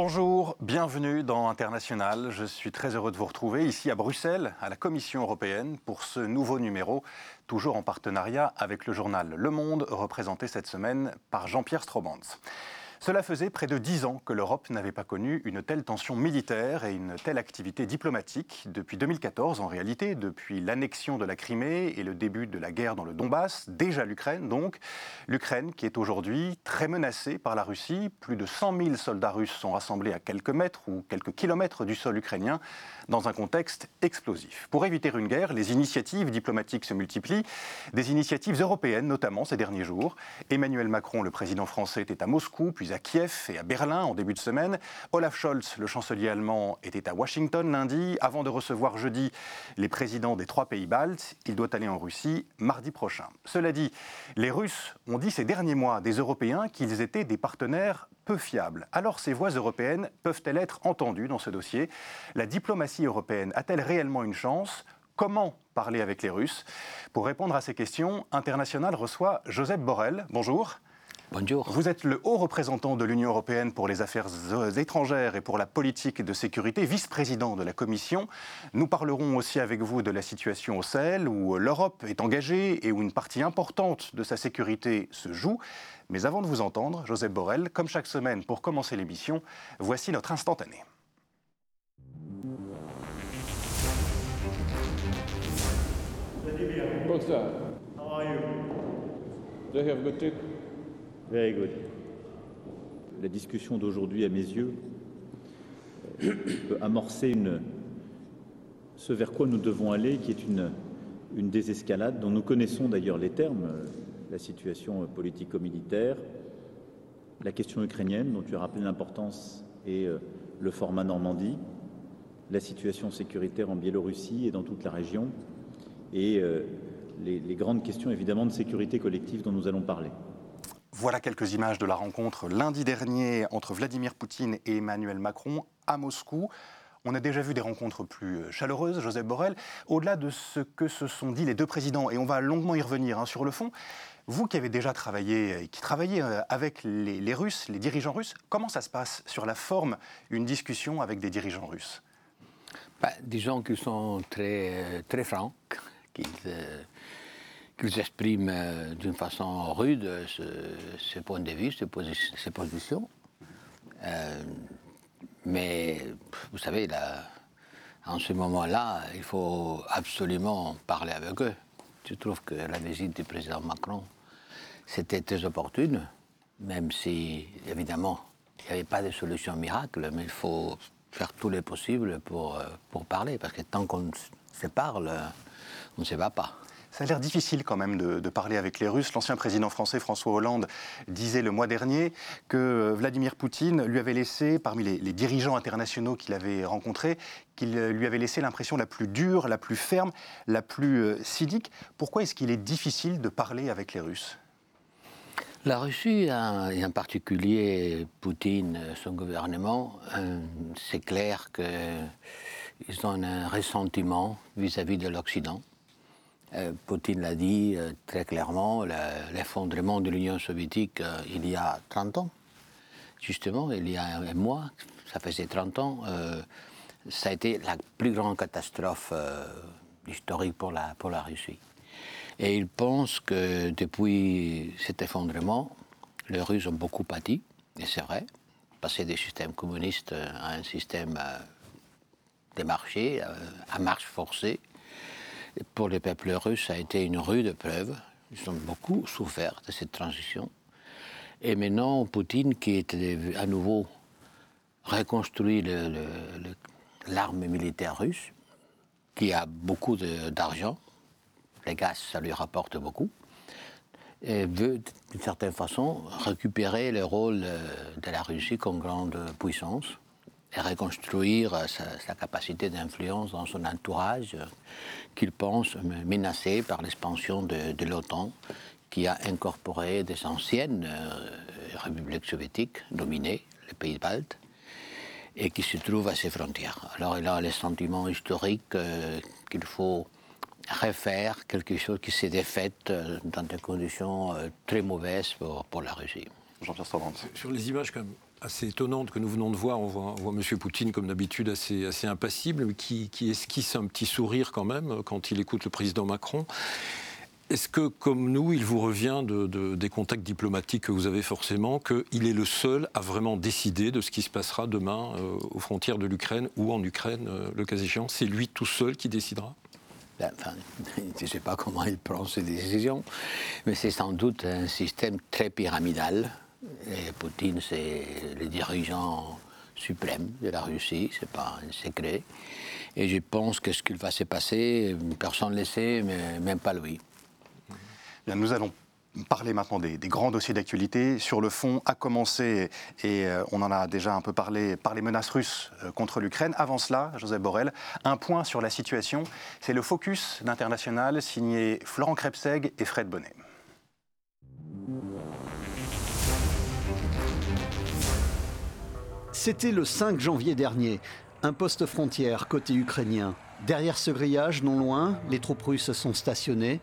Bonjour, bienvenue dans International. Je suis très heureux de vous retrouver ici à Bruxelles, à la Commission européenne, pour ce nouveau numéro, toujours en partenariat avec le journal Le Monde, représenté cette semaine par Jean-Pierre Strobans. Cela faisait près de dix ans que l'Europe n'avait pas connu une telle tension militaire et une telle activité diplomatique. Depuis 2014, en réalité, depuis l'annexion de la Crimée et le début de la guerre dans le Donbass, déjà l'Ukraine donc. L'Ukraine qui est aujourd'hui très menacée par la Russie. Plus de 100 000 soldats russes sont rassemblés à quelques mètres ou quelques kilomètres du sol ukrainien dans un contexte explosif. Pour éviter une guerre, les initiatives diplomatiques se multiplient, des initiatives européennes notamment ces derniers jours. Emmanuel Macron, le président français, était à Moscou, puis à Kiev et à Berlin en début de semaine. Olaf Scholz, le chancelier allemand, était à Washington lundi avant de recevoir jeudi les présidents des trois pays baltes. Il doit aller en Russie mardi prochain. Cela dit, les Russes ont dit ces derniers mois des Européens qu'ils étaient des partenaires peu fiables. Alors ces voix européennes peuvent-elles être entendues dans ce dossier? La diplomatie européenne a-t-elle réellement une chance? Comment parler avec les Russes? Pour répondre à ces questions, International reçoit Joseph Borrell. Bonjour. Bonjour. Vous êtes le haut représentant de l'Union européenne pour les affaires étrangères et pour la politique de sécurité, vice-président de la Commission. Nous parlerons aussi avec vous de la situation au Sahel, où l'Europe est engagée et où une partie importante de sa sécurité se joue. Mais avant de vous entendre, Joseph Borrell, comme chaque semaine pour commencer l'émission, voici notre instantané. How are you? Do you have good Very good. La discussion d'aujourd'hui, à mes yeux, peut amorcer une, ce vers quoi nous devons aller, qui est une, une désescalade dont nous connaissons d'ailleurs les termes, euh, la situation politico-militaire, la question ukrainienne dont tu as rappelé l'importance et euh, le format Normandie, la situation sécuritaire en Biélorussie et dans toute la région, et euh, les, les grandes questions évidemment de sécurité collective dont nous allons parler. Voilà quelques images de la rencontre lundi dernier entre Vladimir Poutine et Emmanuel Macron à Moscou. On a déjà vu des rencontres plus chaleureuses, Joseph Borrell. Au-delà de ce que se sont dit les deux présidents, et on va longuement y revenir hein, sur le fond, vous qui avez déjà travaillé, qui travaillez euh, avec les, les, Russes, les dirigeants russes, comment ça se passe sur la forme, une discussion avec des dirigeants russes? Bah, Disons qu'ils sont très, très francs, qu'ils... Euh expriment euh, d'une façon rude ses points de vue, ses, positions. Euh, mais vous savez, en ce moment-là, il faut absolument parler avec eux. Je trouve que la visite du président Macron, c'était très opportune, même si, évidemment, il n'y avait pas de solution miracle, mais il faut faire tout le possible pour, euh, pour parler, parce que tant qu'on se parle, on ne se va pas. Ça a l'air difficile quand même de, parler avec les Russes. L'ancien président français François Hollande disait le mois dernier que Vladimir Poutine lui avait laissé, parmi les, dirigeants internationaux qu'il avait rencontrés, qu'il lui avait laissé l'impression la plus dure, la plus ferme, la plus euh, cynique. Pourquoi est-ce qu'il est difficile de parler avec les Russes? La Russie, et en particulier Poutine, son gouvernement, euh, c'est clair qu'ils ont un ressentiment vis-à-vis -vis de l'Occident. Euh, Poutine l'a dit euh, très clairement, l'effondrement de l'Union soviétique il y a 30 ans, justement, il y a un mois, ça faisait 30 ans, ça a été la plus grande catastrophe historique pour la, pour la Russie. Et il pense que depuis cet effondrement, les Russes ont beaucoup pâti, et c'est vrai, passer des systèmes communistes à un système des marchés, à marche forcée, pour les peuples russes, ça a été une rude preuve. Ils ont beaucoup souffert de cette transition. Et maintenant, Poutine, qui est à nouveau reconstruit l'arme militaire russe, qui a beaucoup d'argent, les gaz, ça lui rapporte beaucoup, et veut d'une certaine façon récupérer le rôle de la Russie comme grande puissance et reconstruire sa, capacité d'influence dans son entourage qu'il pense menacé par l'expansion de, l'OTAN qui a incorporé des anciennes euh, républiques soviétiques dominées, les pays baltes, et qui se trouvent à ses frontières. Alors il a le sentiment historique euh, qu'il faut refaire quelque chose qui s'est défait dans des conditions euh, très mauvaises pour, pour la Russie. Jean-Pierre Sur les images, comme assez étonnante que nous venons de voir. On voit, on M. Poutine, comme d'habitude, assez, assez impassible, mais qui, qui esquisse un petit sourire quand même quand il écoute le président Macron. Est-ce que, comme nous, il vous revient de, des contacts diplomatiques que vous avez forcément, qu'il est le seul à vraiment décider de ce qui se passera demain euh, aux frontières de l'Ukraine ou en Ukraine, euh, le cas échéant? C'est lui tout seul qui décidera? Ben, je ne sais pas comment il prend ses décisions, mais c'est sans doute un système très pyramidal. Et Poutine, c'est le dirigeant suprême de la Russie, c'est pas un secret. Et je pense que ce qu'il va se passer, personne ne le sait, mais même pas lui nous allons parler maintenant des, grands dossiers d'actualité. Sur le fond, à commencer, et euh, on en a déjà un peu parlé, par les menaces russes euh, contre l'Ukraine. Avant cela, Joseph Borrell, un point sur la situation. C'est le focus d'International signé Florent Krebseg et Fred Bonnet. C'était le 5 janvier dernier, un poste frontière côté ukrainien. Derrière ce grillage, non loin, les troupes russes sont stationnées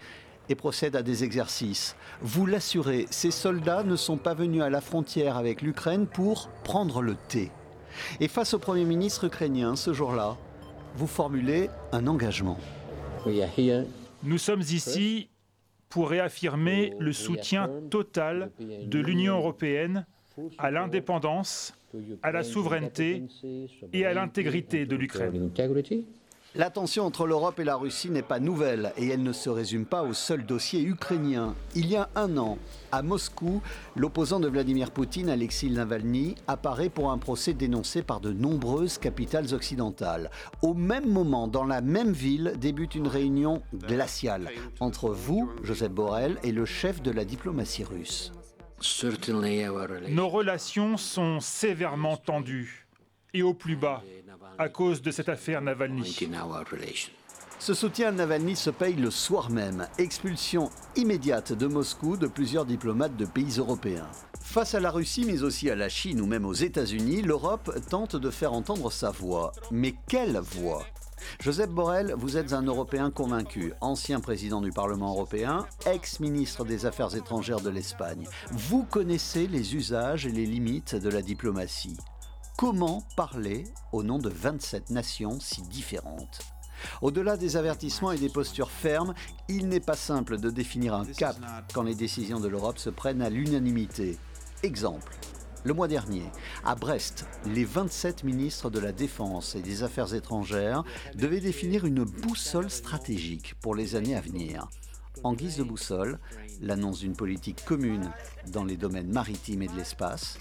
et procède à des exercices. Vous l'assurez, ces soldats ne sont pas venus à la frontière avec l'Ukraine pour prendre le thé. Et face au Premier ministre ukrainien ce jour-là, vous formulez un engagement. Nous sommes ici pour réaffirmer le soutien total de l'Union européenne à l'indépendance, à la souveraineté et à l'intégrité de l'Ukraine. La tension entre l'Europe et la Russie n'est pas nouvelle et elle ne se résume pas au seul dossier ukrainien. Il y a un an, à Moscou, l'opposant de Vladimir Poutine, Alexei Navalny, apparaît pour un procès dénoncé par de nombreuses capitales occidentales. Au même moment, dans la même ville, débute une réunion glaciale entre vous, Joseph Borrell, et le chef de la diplomatie russe. Nos relations sont sévèrement tendues et au plus bas à cause de cette affaire Navalny. Ce soutien à Navalny se paye le soir même. Expulsion immédiate de Moscou de plusieurs diplomates de pays européens. Face à la Russie, mais aussi à la Chine ou même aux États-Unis, l'Europe tente de faire entendre sa voix. Mais quelle voix? Joseph Borrell, vous êtes un Européen convaincu, ancien président du Parlement européen, ex-ministre des Affaires étrangères de l'Espagne. Vous connaissez les usages et les limites de la diplomatie. Comment parler au nom de 27 nations si différentes au-delà des avertissements et des postures fermes, il n'est pas simple de définir un cap quand les décisions de l'Europe se prennent à l'unanimité. Exemple. Le mois dernier, à Brest, les 27 ministres de la Défense et des Affaires étrangères devaient définir une boussole stratégique pour les années à venir. En guise de boussole, l'annonce d'une politique commune dans les domaines maritimes et de l'espace,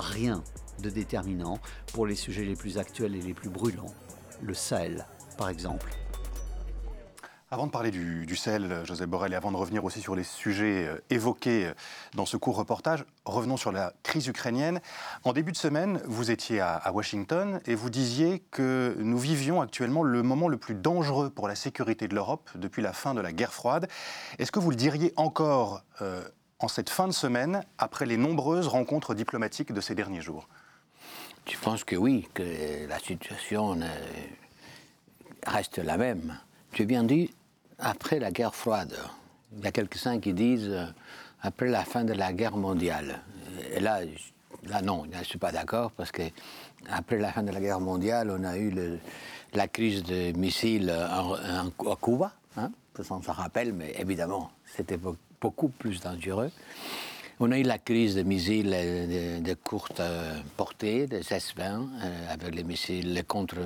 rien de déterminant pour les sujets les plus actuels et les plus brûlants, le Sahel par exemple. Avant de parler du, Sahel, Joseph Borrell, et avant de revenir aussi sur les sujets euh, évoqués euh, dans ce court reportage, revenons sur la crise ukrainienne. En début de semaine, vous étiez à, Washington et vous disiez que nous vivions actuellement le moment le plus dangereux pour la sécurité de l'Europe depuis la fin de la guerre froide. Est-ce que vous le diriez encore euh, en cette fin de semaine, après les nombreuses rencontres diplomatiques de ces derniers jours? Je pense que oui, que la situation reste la même. Tu as bien dit, après la guerre froide, il y a quelques-uns qui disent euh, après la fin de la guerre mondiale. Et là, là non, je ne suis pas d'accord parce que après la fin de la guerre mondiale, on a eu la crise des missiles à Cuba. Hein, on s'en rappelle, mais évidemment, c'était beaucoup plus dangereux. On a eu la crise des missiles de, courte euh, portée, des S-20, euh, avec les missiles contre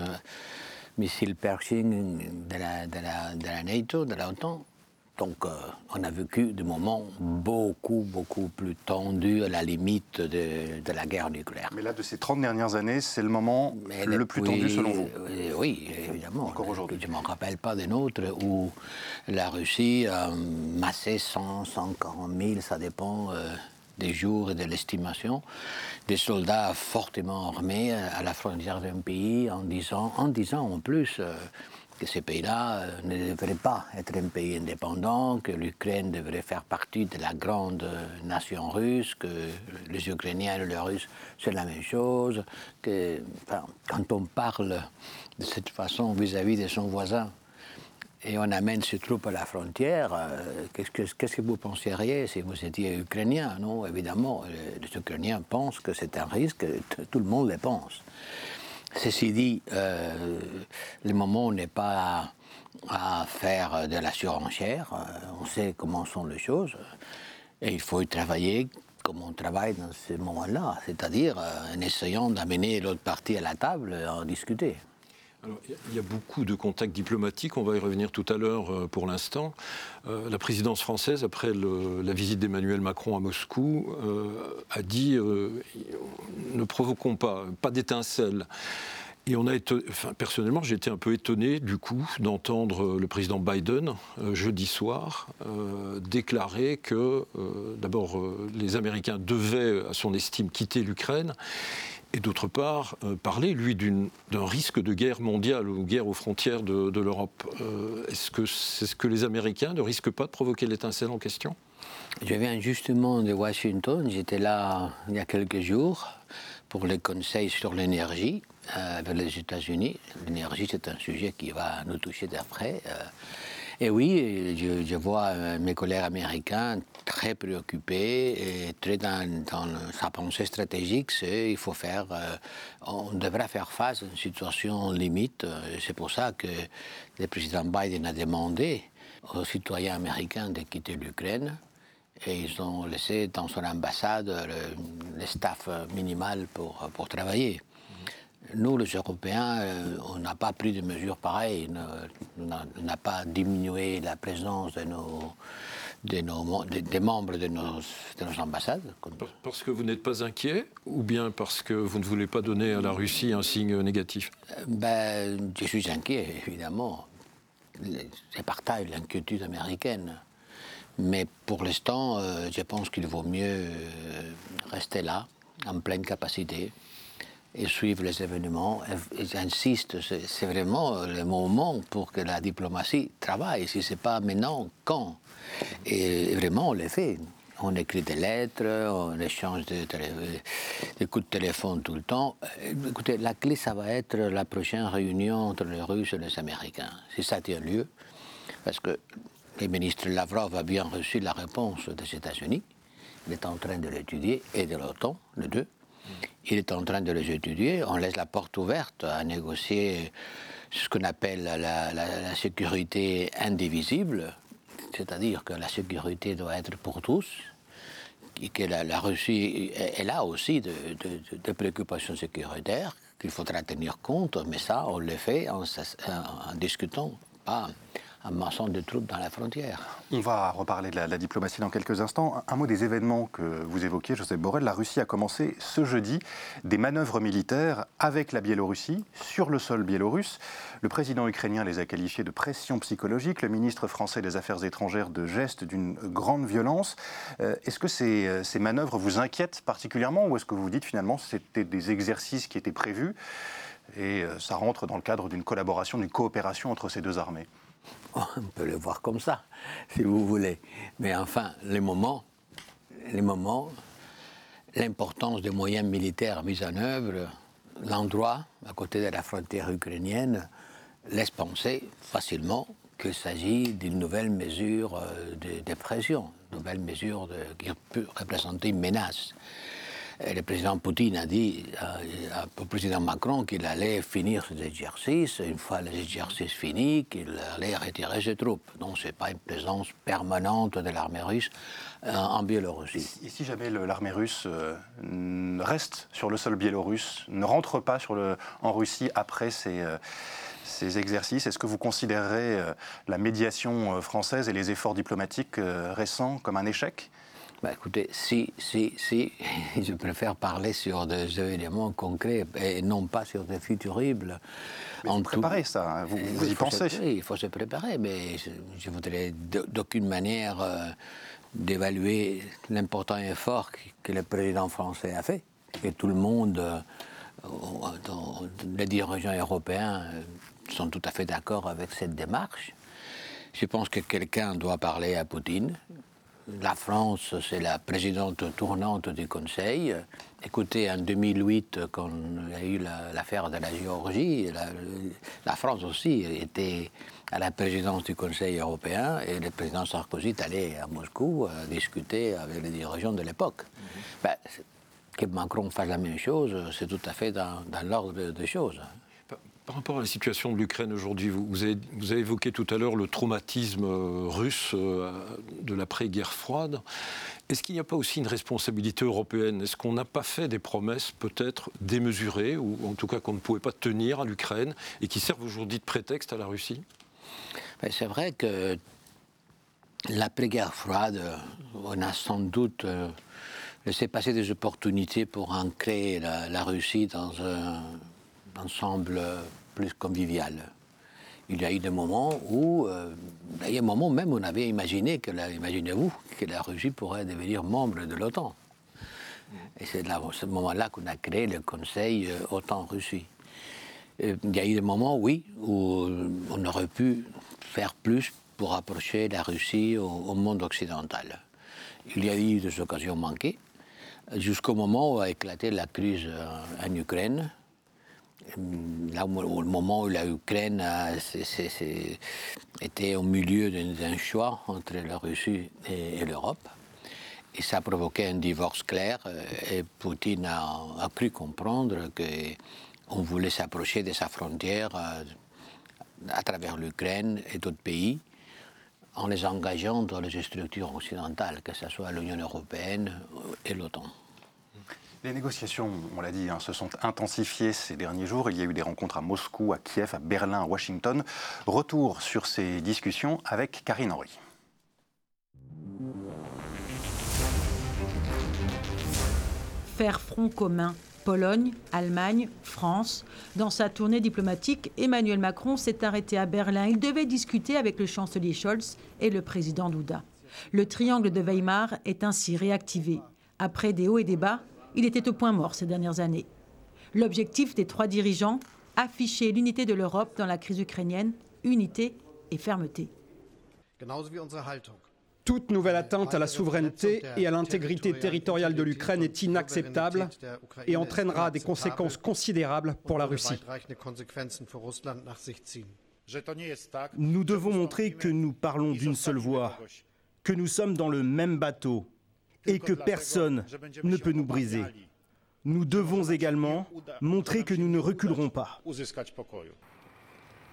missiles Pershing de la, de la, de la NATO, de. Donc, euh, on a vécu des moments beaucoup, beaucoup plus tendus à la limite de, de, la guerre nucléaire. Mais là, de ces 30 dernières années, c'est le moment le plus tendu selon vous Oui, évidemment. Encore aujourd'hui. Je ne m'en rappelle pas d'un autre où la Russie a massé 100, 140 000, ça dépend des jours et de l'estimation, des soldats fortement armés à la frontière d'un pays en disant, en disant en plus euh, que ces pays-là euh, ne devraient pas être un pays indépendant, que l'Ukraine devrait faire partie de la grande nation russe, que les Ukrainiens et les Russes, c'est la même chose, que quand on parle de cette façon vis-à-vis -vis de son voisin, et on amène ces troupes à la frontière, euh, qu'est-ce, que, qu'est-ce que vous penseriez si vous étiez ukrainien? Non, évidemment, les Ukrainiens pensent que c'est un risque, tout le monde le pense. Ceci dit, euh, le moment n'est pas à, faire de la surenchère, on sait comment sont les choses, et il faut y travailler comme on travaille dans ce moment-là, c'est-à-dire en essayant d'amener l'autre partie à la table et en discuter il y a beaucoup de contacts diplomatiques, on va y revenir tout à l'heure euh, pour l'instant. Euh, la présidence française, après la visite d'Emmanuel Macron à Moscou, euh, a dit ne provoquons pas, pas d'étincelles. Et on a été, personnellement, j'ai été un peu étonné du coup d'entendre le président Biden jeudi soir déclarer que d'abord les Américains devaient, à son estime, quitter l'Ukraine et d'autre part, euh, parler, lui, d'un risque de guerre mondiale ou guerre aux frontières de, l'Europe. Euh, est-ce que c'est ce que les Américains ne risquent pas de provoquer l'étincelle en question? Je viens justement de Washington. J'étais là il y a quelques jours pour les conseils sur l'énergie euh, avec les États-Unis. L'énergie, c'est un sujet qui va nous toucher d'après. Et oui, je, vois euh, mes collègues américains très préoccupés et très dans, sa pensée stratégique, c'est il faut faire, euh, on devrait faire face à une situation limite. C'est pour ça que le président Biden a demandé aux citoyens américains de quitter l'Ukraine. Et ils ont laissé dans son ambassade le, le staff minimal pour, pour travailler. Nous, les Européens, euh, on n'a pas pris de mesures pareilles. On n'a pas diminué la présence de nos, des membres de nos, de nos, ambassades. Parce que vous n'êtes pas inquiet ou bien parce que vous ne voulez pas donner à la Russie un signe négatif? Euh, ben, Je suis inquiet, évidemment. Je partage l'inquiétude américaine. Mais pour l'instant, euh, je pense qu'il vaut mieux rester là, en pleine capacité et suivre les événements. J'insiste, c'est vraiment le moment pour que la diplomatie travaille. Si ce n'est pas maintenant, quand? Et vraiment, on le fait. On écrit des lettres, on échange des, coups de téléphone tout le temps. Écoutez, la clé, ça va être la prochaine réunion entre les Russes et les Américains. Si ça tient lieu, parce que le ministre Lavrov a bien reçu la réponse des États-Unis. Il est en train de l'étudier, et de l'OTAN, les deux. Il est en train de les étudier. On laisse la porte ouverte à négocier ce qu'on appelle la, sécurité indivisible, c'est-à-dire que la sécurité doit être pour tous, et que la, Russie est, là aussi de, préoccupations sécuritaires qu'il faudra tenir compte, mais ça, on le fait en, en discutant, pas maçon de troupes dans la frontière. On va reparler de la, diplomatie dans quelques instants. Un, mot des événements que vous évoquiez, Joseph Borrell. La Russie a commencé ce jeudi des manœuvres militaires avec la Biélorussie sur le sol biélorusse. Le président ukrainien les a qualifiés de pression psychologique, le ministre français des Affaires étrangères de gestes d'une grande violence. Euh, est-ce que ces, euh, ces manœuvres vous inquiètent particulièrement ou est-ce que vous vous dites finalement que c'était des exercices qui étaient prévus et euh, ça rentre dans le cadre d'une collaboration, d'une coopération entre ces deux armées? on peut le voir comme ça, si vous voulez. Mais enfin, les moments, les moments, l'importance des moyens militaires mis en œuvre, l'endroit à côté de la frontière ukrainienne, laisse penser facilement qu'il s'agit d'une nouvelle mesure euh, de, pression, une nouvelle mesure qui peut représenter une menace le président Poutine a dit au président Macron qu'il allait finir ses exercices, une fois les exercices finis, qu'il allait retirer ses troupes. Donc ce n'est pas une présence permanente de l'armée russe euh, en Biélorussie. Et si jamais l'armée russe euh, reste sur le sol biélorusse, ne rentre pas en Russie après ces... Euh, ces exercices Est-ce que vous considérez la médiation française et les efforts diplomatiques récents comme un échec? Bah, écoutez, si, si, si, je préfère parler sur des événements concrets et non pas sur des futuribles. Mais vous préparez ça, hein, vous, vous y pensez Oui, il faut se préparer, mais je ne voudrais d'aucune manière euh, d'évaluer l'important effort que le président français a fait. Et tout le monde, euh, les dirigeants européens euh, sont tout à fait d'accord avec cette démarche. Je pense que quelqu'un doit parler à Poutine, la France, c'est la présidente tournante du Conseil. Écoutez, en 2008, quand il y a eu l'affaire de la Géorgie, la, France aussi était à la présidence du Conseil européen et le président Sarkozy est allé à Moscou euh, discuter avec les dirigeants de l'époque. Ben, que Macron fasse la même chose, c'est tout à fait dans, l'ordre des choses. Par rapport à la situation de l'Ukraine aujourd'hui, vous, avez, évoqué tout à l'heure le traumatisme euh, russe euh, de l'après-guerre froide. Est-ce qu'il n'y a pas aussi une responsabilité européenne? Est-ce qu'on n'a pas fait des promesses peut-être démesurées, ou en tout cas qu'on ne pouvait pas tenir à l'Ukraine, et qui servent aujourd'hui de prétexte à la Russie? C'est vrai que l'après-guerre froide, on a sans doute euh, laissé passer des opportunités pour ancrer la Russie dans un ensemble plus convivial. Il y a eu des moments où, euh, il y a des moments même où on avait imaginé que, imaginez-vous, que la Russie pourrait devenir membre de l'OTAN. Et c'est à ce moment-là qu'on a créé le Conseil euh, OTAN-Russie. Il y a eu des moments, oui, où on aurait pu faire plus pour approcher la Russie au, monde occidental. Il y a eu des occasions manquées, jusqu'au moment où a éclaté la crise euh, en Ukraine, là au moment où l'Ukraine était au milieu d'un choix entre la Russie et, l'Europe. Et ça a provoqué un divorce clair euh, et Poutine a, cru comprendre qu'on voulait s'approcher de sa frontière euh, à travers l'Ukraine et d'autres pays en les engageant dans les structures occidentales, que ce soit l'Union européenne et l'OTAN. Les négociations, on l'a dit, hein, se sont intensifiées ces derniers jours. Il y a eu des rencontres à Moscou, à Kiev, à Berlin, à Washington. Retour sur ces discussions avec Karine Henry. Faire front commun. Pologne, Allemagne, France. Dans sa tournée diplomatique, Emmanuel Macron s'est arrêté à Berlin. Il devait discuter avec le chancelier Scholz et le président Duda. Le triangle de Weimar est ainsi réactivé. Après des hauts et des bas, il était au point mort ces dernières années. L'objectif des trois dirigeants, afficher l'unité de l'Europe dans la crise ukrainienne, unité et fermeté. Toute nouvelle atteinte à la souveraineté et à l'intégrité territoriale de l'Ukraine est inacceptable et entraînera des conséquences considérables pour la Russie. Nous devons montrer que nous parlons d'une seule voix, que nous sommes dans le même bateau et que personne ne peut nous briser. Nous devons également montrer que nous ne reculerons pas.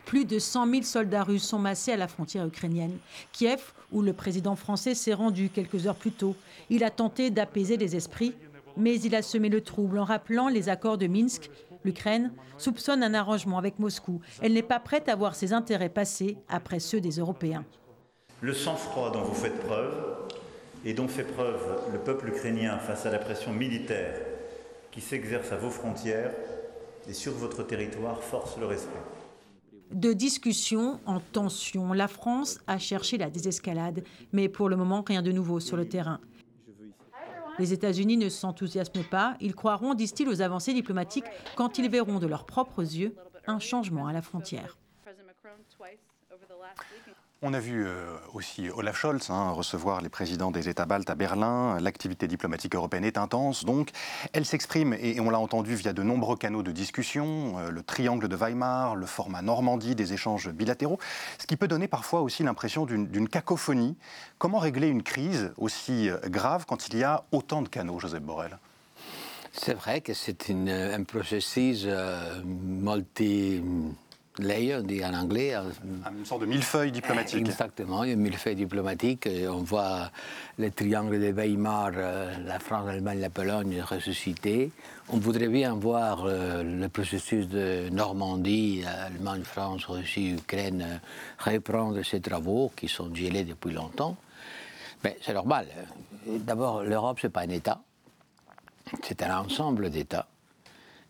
Plus de 100 000 soldats russes sont massés à la frontière ukrainienne. Kiev, où le président français s'est rendu quelques heures plus tôt, il a tenté d'apaiser les esprits, mais il a semé le trouble en rappelant les accords de Minsk. L'Ukraine soupçonne un arrangement avec Moscou. Elle n'est pas prête à voir ses intérêts passer après ceux des Européens. Le sang-froid dont vous faites preuve et dont fait preuve le peuple ukrainien face à la pression militaire qui s'exerce à vos frontières et sur votre territoire force le respect. De discussion en tension, la France a cherché la désescalade, mais pour le moment, rien de nouveau sur le terrain. Les États-Unis ne s'enthousiasment pas. Ils croiront, disent-ils, aux avancées diplomatiques quand ils verront de leurs propres yeux un changement à la frontière. On a vu euh, aussi Olaf Scholz hein, recevoir les présidents des États baltes à Berlin. L'activité diplomatique européenne est intense, donc elle s'exprime, et on l'a entendu via de nombreux canaux de discussion, euh, le triangle de Weimar, le format Normandie, des échanges bilatéraux, ce qui peut donner parfois aussi l'impression d'une cacophonie. Comment régler une crise aussi euh, grave quand il y a autant de canaux, Joseph Borrell? C'est vrai que c'est un processus multi layer, on dit en anglais. Euh, une sorte de millefeuille diplomatique. Exactement, une millefeuille diplomatique. On voit le triangle de Weimar, euh, la France, l'Allemagne, la Pologne ressusciter. On voudrait bien voir euh, le processus de Normandie, Allemagne, France, Russie, Ukraine, reprendre ses travaux qui sont gelés depuis longtemps. Mais c'est normal. D'abord, l'Europe, ce n'est pas un État. C'est un ensemble d'États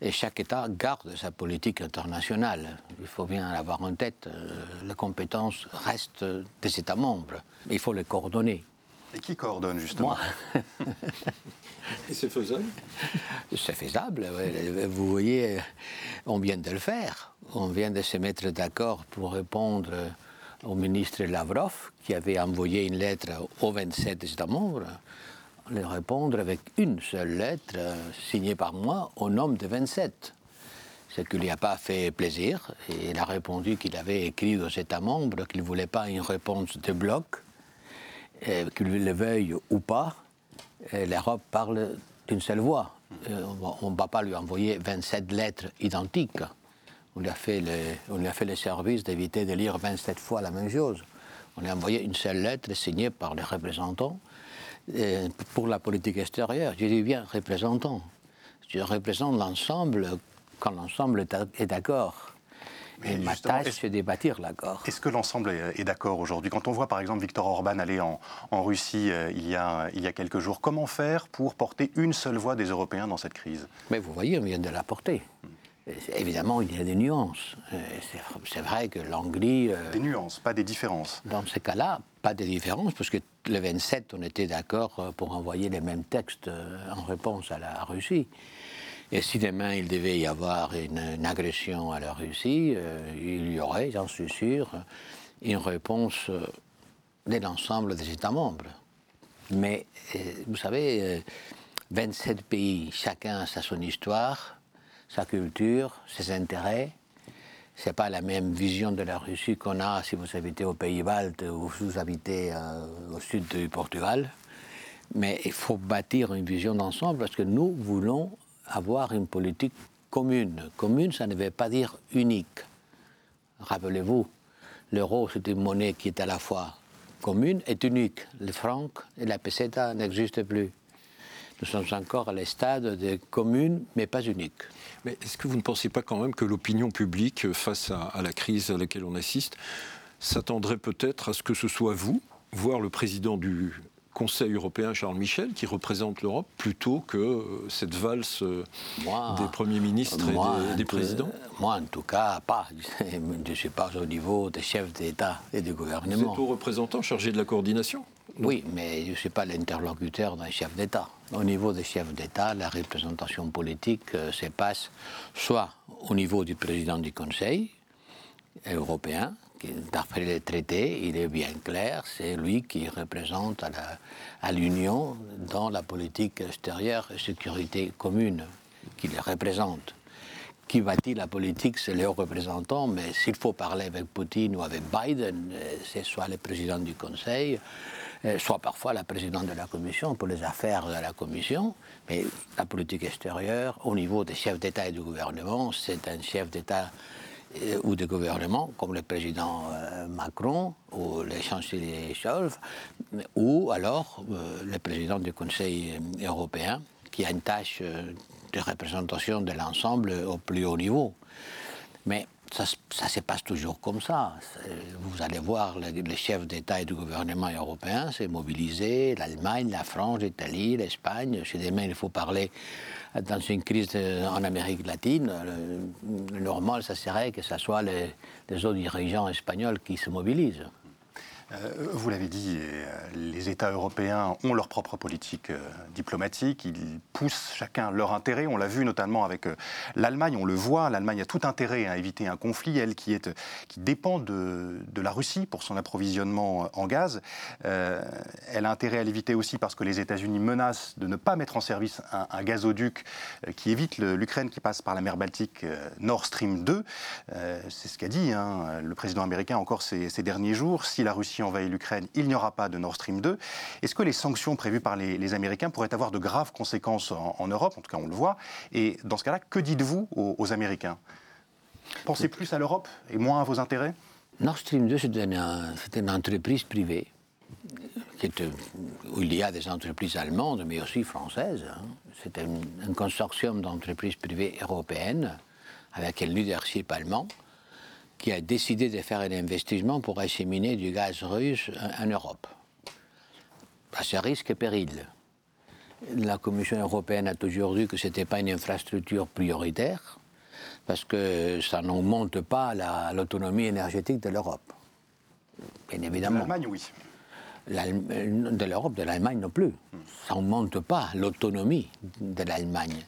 et chaque État garde sa politique internationale. Il faut bien avoir en tête, euh, les compétences restent des États membres. Il faut les coordonner. Et qui coordonne justement Et c'est faisable? C'est faisable. Vous voyez, on vient de le faire. On vient de se mettre d'accord pour répondre au ministre Lavrov, qui avait envoyé une lettre aux 27 États membres, les répondre avec une seule lettre euh, signée par moi au nom de 27. Ce qui lui a pas fait plaisir. Et il a répondu qu'il avait écrit aux États membres qu'il ne voulait pas une réponse de bloc, qu'il le veuille ou pas. L'Europe parle d'une seule voix. Euh, on ne va pas lui envoyer 27 lettres identiques. On lui a fait le, on lui a fait le service d'éviter de lire 27 fois la même chose. On lui a envoyé une seule lettre signée par les représentants pour la politique extérieure. Je dis bien représentant. Je représente l'ensemble quand l'ensemble est d'accord. Et ma tâche, c'est de bâtir l'accord. Est-ce que l'ensemble est, d'accord aujourd'hui? Quand on voit par exemple Viktor Orban aller en, Russie euh, il, y a, il y a quelques jours, comment faire pour porter une seule voix des Européens dans cette crise? Mais vous voyez, on vient de la porter. Évidemment, il y a des nuances. Euh, c'est vrai que l'Anglie... Euh, des nuances, pas des différences. Dans ce cas-là, pas des différences, parce que le 27, on était d'accord pour envoyer les mêmes textes en réponse à la Russie. Et si demain il devait y avoir une, agression à la Russie, euh, il y aurait, j'en suis sûr, une réponse euh, de l'ensemble des États membres. Mais euh, vous savez, 27 pays, chacun a son histoire, sa culture, ses intérêts. C'est pas la même vision de la Russie qu'on a si vous habitez aux Pays-Baltes ou si vous habitez au sud du Portugal. Mais il faut bâtir une vision d'ensemble parce que nous voulons avoir une politique commune. Commune, ça ne veut pas dire unique. Rappelez-vous, l'euro, c'est une monnaie qui est à la fois commune et unique. Le franc et la peseta n'existent plus. Nous sommes encore à le stade de commune, mais pas unique. Mais est-ce que vous ne pensez pas quand même que l'opinion publique, face à, à, la crise à laquelle on assiste, s'attendrait peut-être à ce que ce soit vous, voire le président du Conseil européen Charles Michel qui représente l'Europe plutôt que euh, cette valse euh, des premiers ministres et des, présidents? Moi, en tout cas, pas. Je suis pas au niveau des chefs d'État et du gouvernement. Vous êtes au représentant chargé de la coordination? Oui, mais je ne suis pas l'interlocuteur d'un chef d'État. Au niveau des chefs d'État, la représentation politique euh, se passe soit au niveau du président du Conseil européen, d'après les traités, il est bien clair, c'est lui qui représente à l'Union dans la politique extérieure et sécurité commune, qui les représente. Qui bâtit la politique, c'est leurs représentants, mais s'il faut parler avec Poutine ou avec Biden, euh, c'est soit le président du Conseil, soit parfois la présidente de la Commission pour les affaires de la Commission. Mais la politique extérieure, au niveau des chefs d'État et du gouvernement, c'est un chef d'État euh, ou des gouvernements, comme le président euh, Macron ou le chancelier Scholz, ou alors euh, le président du Conseil européen, qui a une tâche de représentation de l'ensemble au plus haut niveau. Mais ça, se passe toujours comme ça. Vous allez voir, les chefs d'État et de gouvernement européens s'est mobilisé, l'Allemagne, la France, l'Italie, l'Espagne. Si demain il faut parler dans une crise en Amérique latine, le, normal, ça serait que ce soit les autres dirigeants espagnols qui se mobilisent. Euh, vous l'avez dit, euh, les États européens ont leur propre politique euh, diplomatique, ils poussent chacun leur intérêt. On l'a vu notamment avec l'Allemagne, on le voit, l'Allemagne a tout intérêt à éviter un conflit, elle qui, dépend de, la Russie pour son approvisionnement en gaz. elle a intérêt à l'éviter aussi parce que les États-Unis menacent de ne pas mettre en service un, gazoduc qui évite l'Ukraine qui passe par la mer Baltique, Nord Stream 2. C'est ce qu'a dit hein, le président américain encore ces, ces derniers jours. Si la Russie envahit l'Ukraine, il n'y aura pas de Nord Stream 2. Est-ce que les sanctions prévues par les, Américains pourraient avoir de graves conséquences en, Europe? En tout cas, on le voit. Et dans ce cas-là, que dites-vous aux, Américains? Pensez plus à l'Europe et moins à vos intérêts? Nord Stream 2, c'est une, entreprise privée où il y a des entreprises allemandes, mais aussi françaises. Hein. C'est un, un, consortium d'entreprises privées européennes avec un leadership allemand qui a décidé de faire un investissement pour acheminer du gaz russe en Europe. À ce risque et péril. La Commission européenne a toujours dit que ce n'était pas une infrastructure prioritaire, parce que ça n'augmente pas l'autonomie énergétique de l'Europe. Bien évidemment. L'Allemagne, oui. De l'Europe, de l'Allemagne non plus. Ça n'augmente pas l'autonomie de l'Allemagne.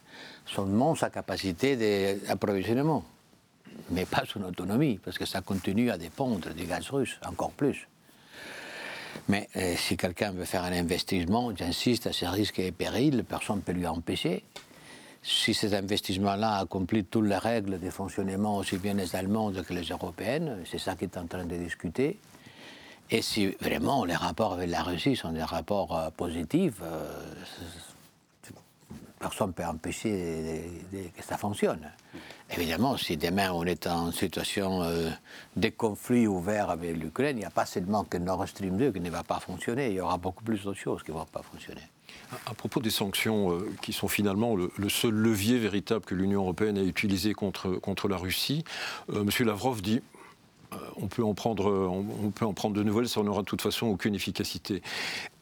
Ça augmente sa capacité d'approvisionnement. Mais pas son autonomie, parce que ça continue à dépendre du gaz russe, encore plus. Mais euh, si quelqu'un veut faire un investissement, j'insiste, à ses risques et périls, personne ne peut lui empêcher. Si cet investissement-là accomplit toutes les règles de fonctionnement, aussi bien les allemandes que les européennes, c'est ça qui est en train de discuter. Et si vraiment les rapports avec la Russie sont des rapports euh, positifs, euh, personne ne peut empêcher que ça fonctionne. Évidemment, si demain on est en situation euh, de conflit ouvert avec l'Ukraine, il n'y a pas seulement que Nord Stream 2 qui ne va pas fonctionner, il y aura beaucoup plus d'autres choses qui ne vont pas fonctionner. À propos des sanctions, euh, qui sont finalement le, seul levier véritable que l'Union européenne a utilisé contre, contre la Russie, euh, M. Lavrov dit on peut, en prendre, on peut en prendre de nouvelles, ça n'aura de toute façon aucune efficacité.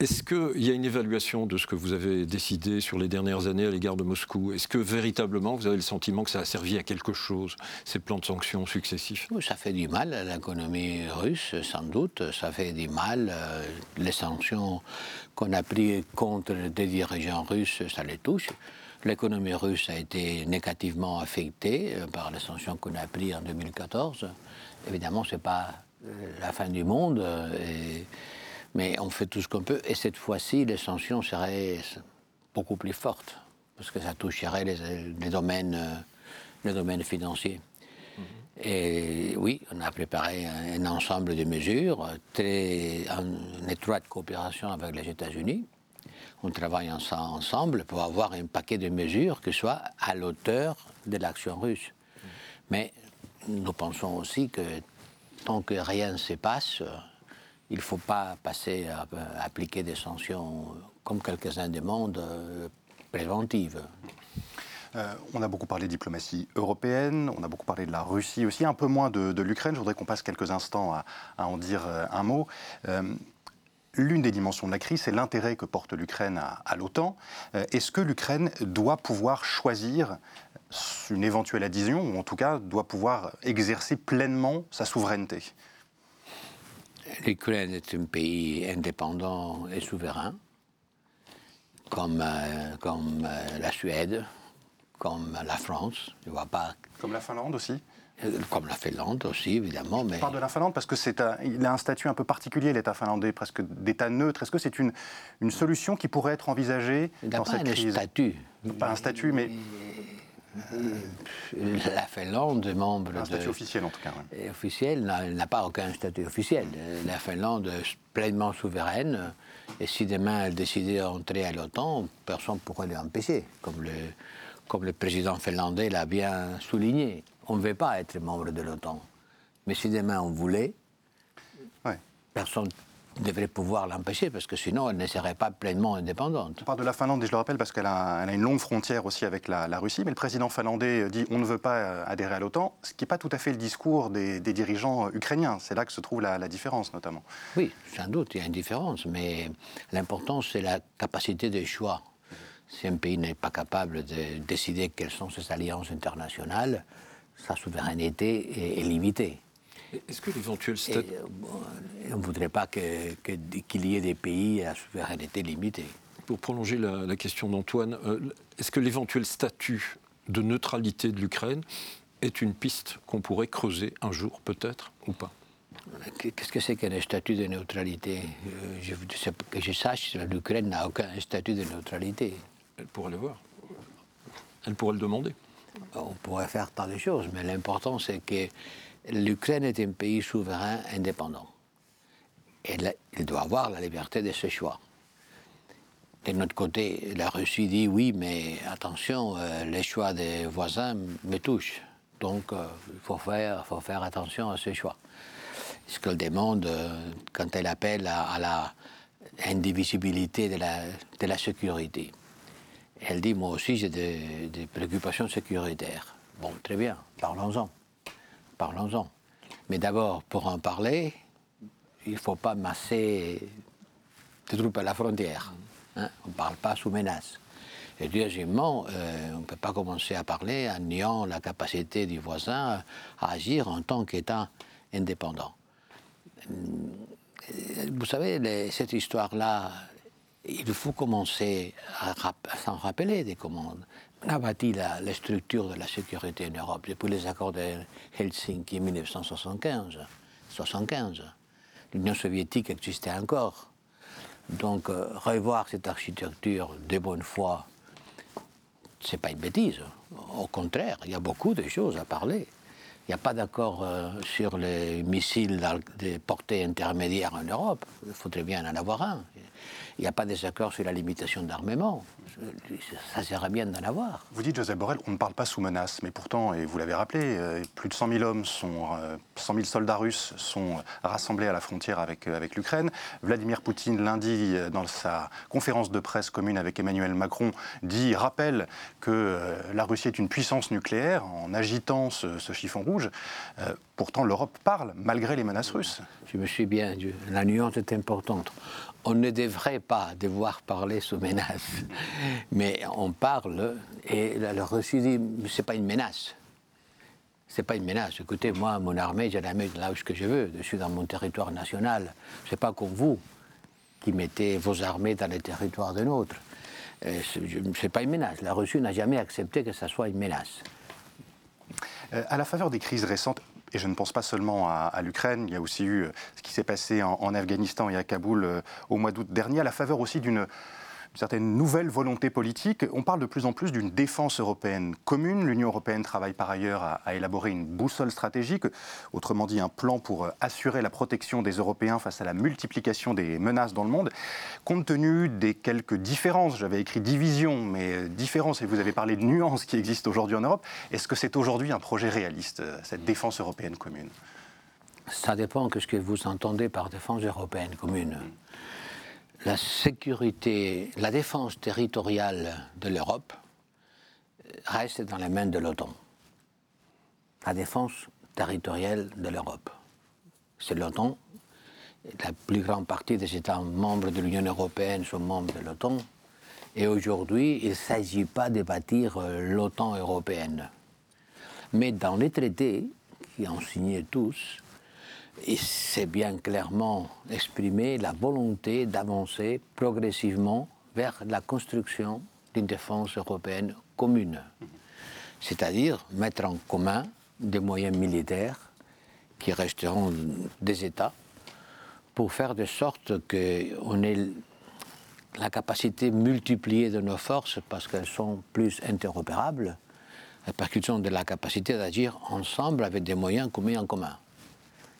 Est-ce qu'il y a une évaluation de ce que vous avez décidé sur les dernières années à l'égard de Moscou? Est-ce que véritablement vous avez le sentiment que ça a servi à quelque chose, ces plans de sanctions successifs? Ça fait du mal à l'économie russe, sans doute. Ça fait du mal. Euh, les sanctions qu'on a prises contre des dirigeants russes, ça les touche. L'économie russe a été négativement affectée euh, par les sanctions qu'on a prises en 2014. Évidemment, ce n'est pas euh, la fin du monde, euh, mais on fait tout ce qu'on peut. Et cette fois-ci, les sanctions seraient beaucoup plus fortes, parce que ça toucherait les, domaines, euh, les domaines financiers. Mhm. Et oui, on a préparé un, ensemble de mesures, très, en étroite coopération avec les États-Unis. On travaille ensemble pour avoir un paquet de mesures qui soit à l'auteur de l'action russe. Mhm. Mais nous pensons aussi que tant que rien ne se passe, il ne faut pas passer à, appliquer des sanctions, comme quelques-uns demandent, euh, préventives. Euh, on a beaucoup parlé de diplomatie européenne, on a beaucoup parlé de la Russie aussi, un peu moins de, l'Ukraine. Je voudrais qu'on passe quelques instants à, en dire euh, un mot. L'une des dimensions de la crise, c'est l'intérêt que porte l'Ukraine à l'OTAN. Est-ce que l'Ukraine doit pouvoir choisir une éventuelle adhésion, ou en tout cas doit pouvoir exercer pleinement sa souveraineté L'Ukraine est un pays indépendant et souverain, comme, euh, comme euh, la Suède, comme la France. Je vois pas. Comme la Finlande aussi euh, comme la Finlande aussi, évidemment. Mais... Je parle de la Finlande parce que c'est il a un statut un peu particulier, l'État finlandais, presque d'État neutre. Est-ce que c'est une, une solution qui pourrait être envisagée dans cette crise Il pas un statut. Pas un statut, mais la Finlande est membre. Un statut officiel en tout cas. Officiel, n'a pas aucun statut officiel. La Finlande est pleinement souveraine. Et si demain elle décidait d'entrer à l'OTAN, personne ne pourrait l'empêcher, comme le, comme le président finlandais l'a bien souligné. On ne veut pas être membre de l'OTAN. Mais si demain on voulait, personne devrait pouvoir l'empêcher, parce que sinon elle ne serait pas pleinement indépendante. On parle de la Finlande, et je le rappelle, parce qu'elle a, une longue frontière aussi avec la, Russie, mais le président finlandais dit on ne veut pas euh, adhérer à l'OTAN, ce qui n'est pas tout à fait le discours des, dirigeants ukrainiens. C'est là que se trouve la, différence, notamment. Oui, sans doute, il y a une différence, mais l'important, c'est la capacité de choix. Si un pays n'est pas capable de décider quelles sont ses alliances internationales, sa souveraineté est limitée. Est-ce que l'éventuel statut... on ne voudrait pas qu'il y ait des pays à souveraineté limitée. Pour prolonger la, question d'Antoine, euh, est-ce que l'éventuel statut de neutralité de l'Ukraine est une piste qu'on pourrait creuser un jour, peut-être, ou pas? Qu'est-ce que c'est qu'un statut de neutralité? Euh, je, Que je sache, l'Ukraine n'a aucun statut de neutralité. Elle pourrait l'avoir. Elle pourrait le demander. On pourrait faire tant de choses, mais l'important, c'est que l'Ukraine est un pays souverain indépendant. Il doit avoir la liberté de ses choix. De notre côté, la Russie dit oui, mais attention, euh, les choix des voisins me touchent. Donc, euh, il faut faire, attention à ces choix. Ce qu'elle demande euh, quand elle appelle à, la indivisibilité de la, sécurité. Elle dit, moi aussi, j'ai des préoccupations sécuritaires. Bon, très bien, parlons-en parlons-en. Mais d'abord, pour en parler, il ne faut pas masser des troupes à la frontière. Hein. On ne parle pas sous menace. Et deuxièmement, euh, on ne peut pas commencer à parler en niant la capacité du voisin à agir en tant qu'État indépendant. Vous savez, cette histoire-là il faut commencer à, s'en rappeler des commandes. On a bâti la, structure de la sécurité en Europe depuis les accords de Helsinki en 1975. 75. L'Union soviétique existait encore. Donc, euh, revoir cette architecture de bonne foi, c'est pas une bêtise. Au contraire, il y a beaucoup de choses à parler. Il n'y a pas d'accord euh, sur les missiles de portée intermédiaire en Europe. Il faudrait bien en avoir un. Il n'y a pas de désaccord sur la limitation d'armement ça serait bien d'en avoir. Vous dites, Joseph Borrell, on ne parle pas sous menace, mais pourtant, et vous l'avez rappelé, euh, plus de 100 000 hommes, sont, 100 euh, 000 soldats russes sont rassemblés à la frontière avec l'Ukraine. Vladimir Poutine, lundi, dans sa conférence de presse commune avec Emmanuel Macron, dit, rappelle que la Russie est une puissance nucléaire en agitant ce, chiffon rouge. Pourtant, l'Europe parle, malgré les menaces russes. Je me suis bien, la nuance est importante on ne devrait pas devoir parler sous menace, mais on parle et la Russie dit c'est pas une menace. C'est pas une menace. Écoutez, moi, mon armée, j'ai la mettre là où je veux. Je suis dans mon territoire national. C'est pas comme vous qui mettez vos armées dans les territoires de nôtres. Euh, c'est pas une menace. La Russie n'a jamais accepté que ça soit une menace. Euh, à la faveur des crises récentes, et je ne pense pas seulement à, l'Ukraine, il y a aussi eu euh, ce qui s'est passé en, Afghanistan et à Kaboul euh, au mois d'août dernier, à la faveur aussi d'une certaine nouvelle volonté politique. On parle de plus en plus d'une défense européenne commune. L'Union européenne travaille par ailleurs à, élaborer une boussole stratégique, autrement dit un plan pour euh, assurer la protection des Européens face à la multiplication des menaces dans le monde. Compte tenu des quelques différences, j'avais écrit division, mais euh, différences, et vous avez parlé de nuances qui existent aujourd'hui en Europe, est-ce que c'est aujourd'hui un projet réaliste, euh, cette défense européenne commune? Ça dépend de ce que vous entendez par défense européenne commune la sécurité, la défense territoriale de l'Europe reste dans les mains de l'OTAN. La défense territoriale de l'Europe. C'est l'OTAN. La plus grande partie des États membres de l'Union européenne sont membres de l'OTAN. Et aujourd'hui, il ne s'agit pas de bâtir euh, l'OTAN européenne. Mais dans les traités, qui ont signé tous, et c'est bien clairement exprimé la volonté d'avancer progressivement vers la construction d'une défense européenne commune, c'est-à-dire mettre en commun des moyens militaires qui resteront des États pour faire de sorte qu'on ait la capacité multipliée de nos forces parce qu'elles sont plus interopérables, parce qu'ils ont de la capacité d'agir ensemble avec des moyens communs en commun.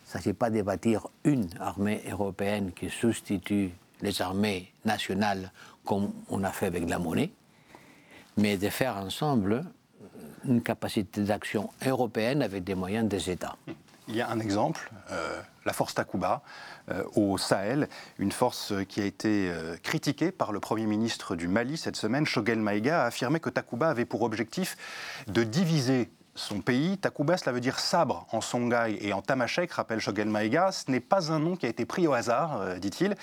Il ne s'agit pas de bâtir une armée européenne qui substitue les armées nationales comme on a fait avec la monnaie, mais de faire ensemble une capacité d'action européenne avec des moyens des États. Il y a un exemple, euh, la force Takuba euh, au Sahel, une force qui a été euh, critiquée par le Premier ministre du Mali cette semaine. Shogel Maïga a affirmé que Takuba avait pour objectif de diviser son pays. Takuba, cela veut dire sabre en songhai et en tamashek, rappelle Shogel Maïga. Ce n'est pas un nom qui a été pris au hasard, euh, dit-il.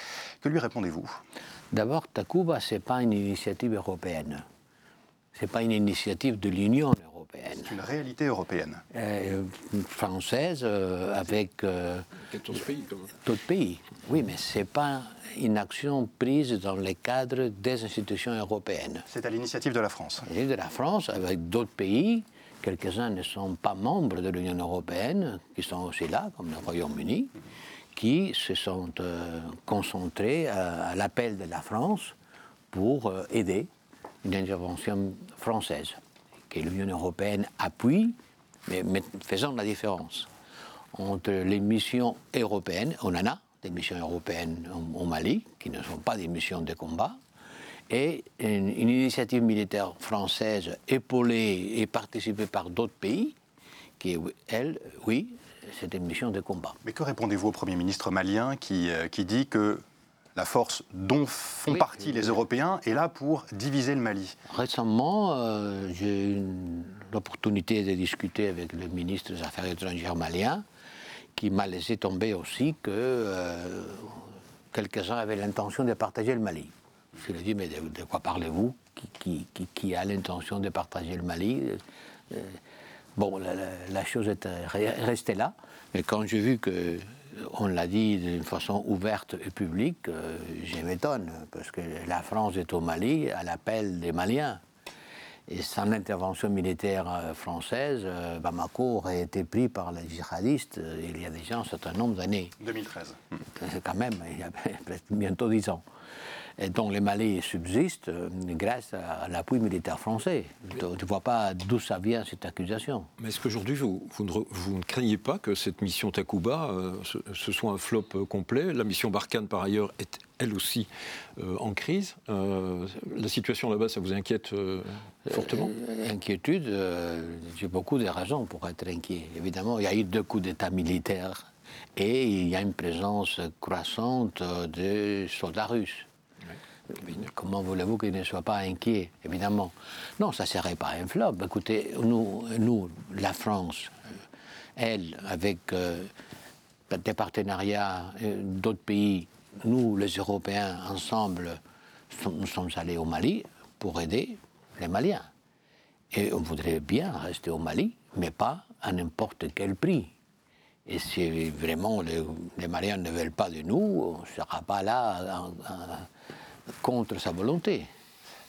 Que lui répondez-vous? D'abord, Takuba, ce n'est pas une initiative européenne. Ce n'est pas une initiative de l'Union européenne. C'est une réalité européenne. Euh, française, euh, avec... 14 pays, quand même. D'autres pays. Oui, mais ce n'est pas une action prise dans le cadre des institutions européennes. C'est à l'initiative de la France. de la France, avec d'autres pays quelques-uns ne sont pas membres de l'Union européenne, qui sont aussi là, comme le Royaume-Uni, qui se sont euh, concentrés à, l'appel de la France pour euh, aider une intervention française, que l'Union européenne appuie, mais, faisant la différence entre les missions européennes, on en a des missions européennes au Mali, qui ne sont pas des missions de combat, et une, initiative militaire française épaulée et participée par d'autres pays, qui, elle, oui, c'est une mission de combat. Mais que répondez-vous au Premier ministre malien qui, euh, qui dit que la force dont font partie les Européens est là pour diviser le Mali? Récemment, euh, j'ai eu l'opportunité de discuter avec le ministre des Affaires étrangères malien, qui m'a laissé tomber aussi que euh, quelques-uns avaient l'intention de partager le Mali. Je lui ai dit, mais de, quoi parlez-vous? Qui, qui, a l'intention de partager le Mali? Euh, Bon, la, chose est restée là, mais quand j'ai vu que on l'a dit d'une façon ouverte et publique, euh, je m'étonne, parce que la France est au Mali à l'appel des Maliens. Et sans l'intervention militaire euh, française, euh, Bamako aurait été pris par les djihadistes il y a déjà un certain nombre d'années. 2013. C'est quand même, il y a bientôt dix ans. Et donc les Mali subsistent euh, grâce à l'appui militaire français. Tu ne vois pas d'où ça vient cette accusation. Mais est-ce qu'aujourd'hui, vous, vous, ne, craignez pas que cette mission Takuba euh, ce, soit un flop euh, complet? La mission Barkhane, par ailleurs, est elle aussi en crise. la situation là-bas, ça vous inquiète fortement? Inquiétude, j'ai beaucoup de raisons pour être inquiet. Évidemment, il y a eu deux coups d'État militaires et il y a une présence croissante de soldats russes. Comment voulez-vous qu'il ne soit pas inquiet Évidemment? Non, ça ne serait pas un flop. Écoutez, nous, la France, euh, elle, avec euh, des partenariats euh, d'autres pays, nous, les Européens, ensemble, nous sommes allés au Mali pour aider les Maliens. Et on voudrait bien rester au Mali, mais pas à n'importe quel prix. Et si vraiment les, Maliens ne veulent pas de nous, on ne sera pas là contre sa volonté.